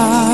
God.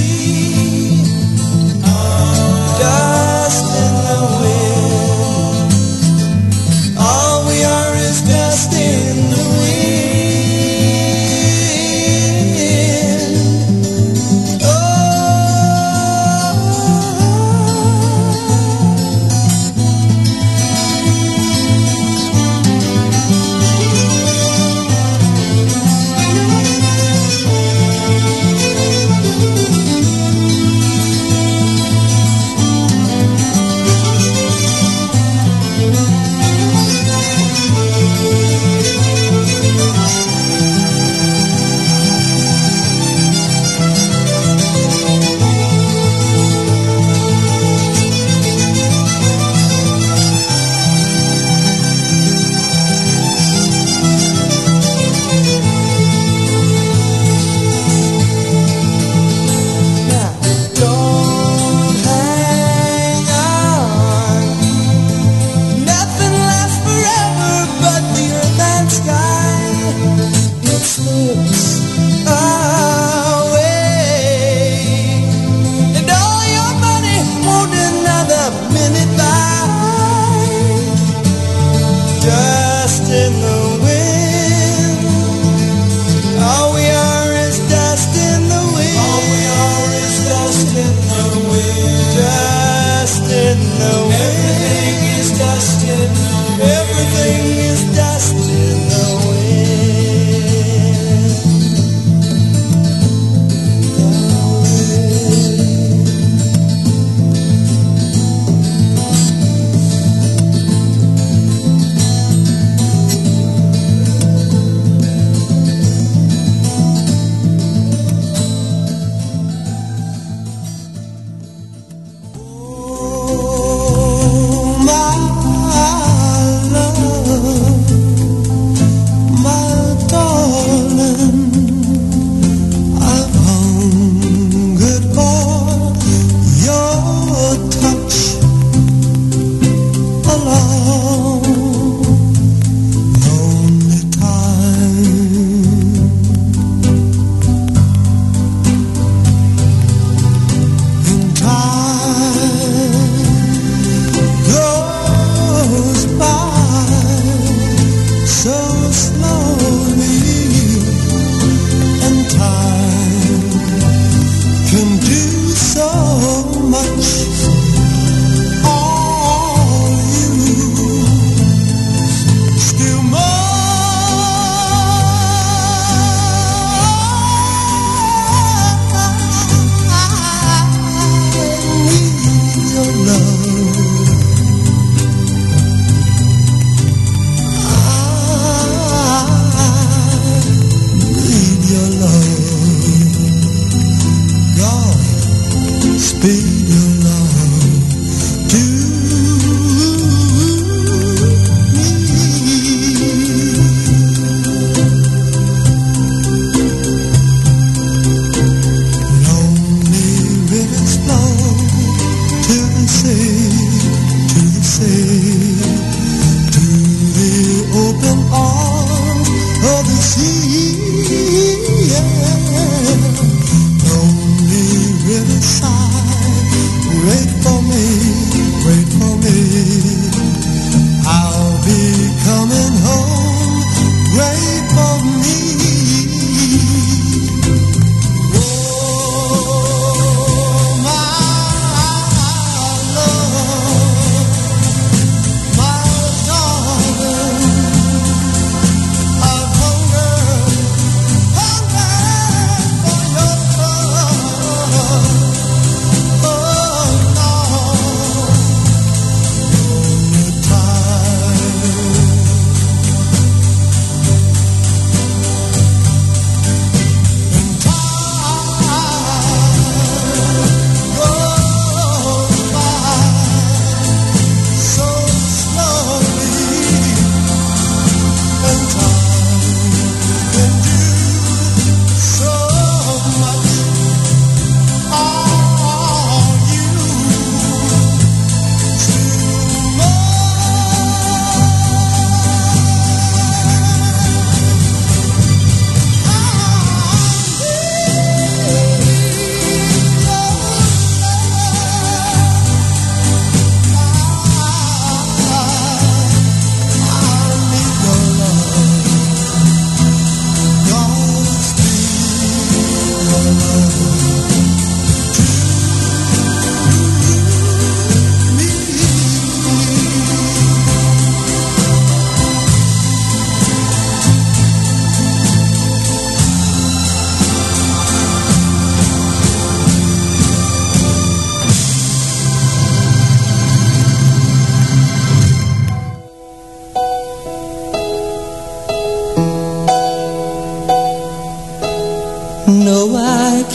see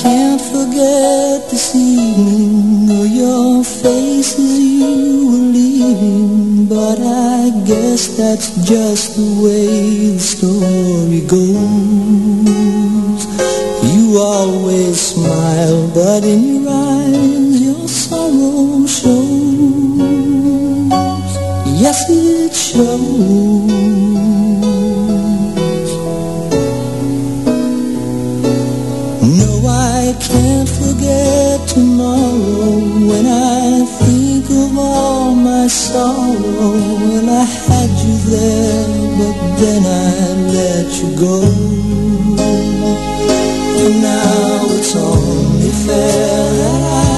can't forget this evening or your face as you were leaving. But I guess that's just the way the story goes. You always smile, but in your eyes your sorrow shows. Yes, it shows. Forget tomorrow when I think of all my sorrow. When I had you there, but then I let you go. And now it's only fair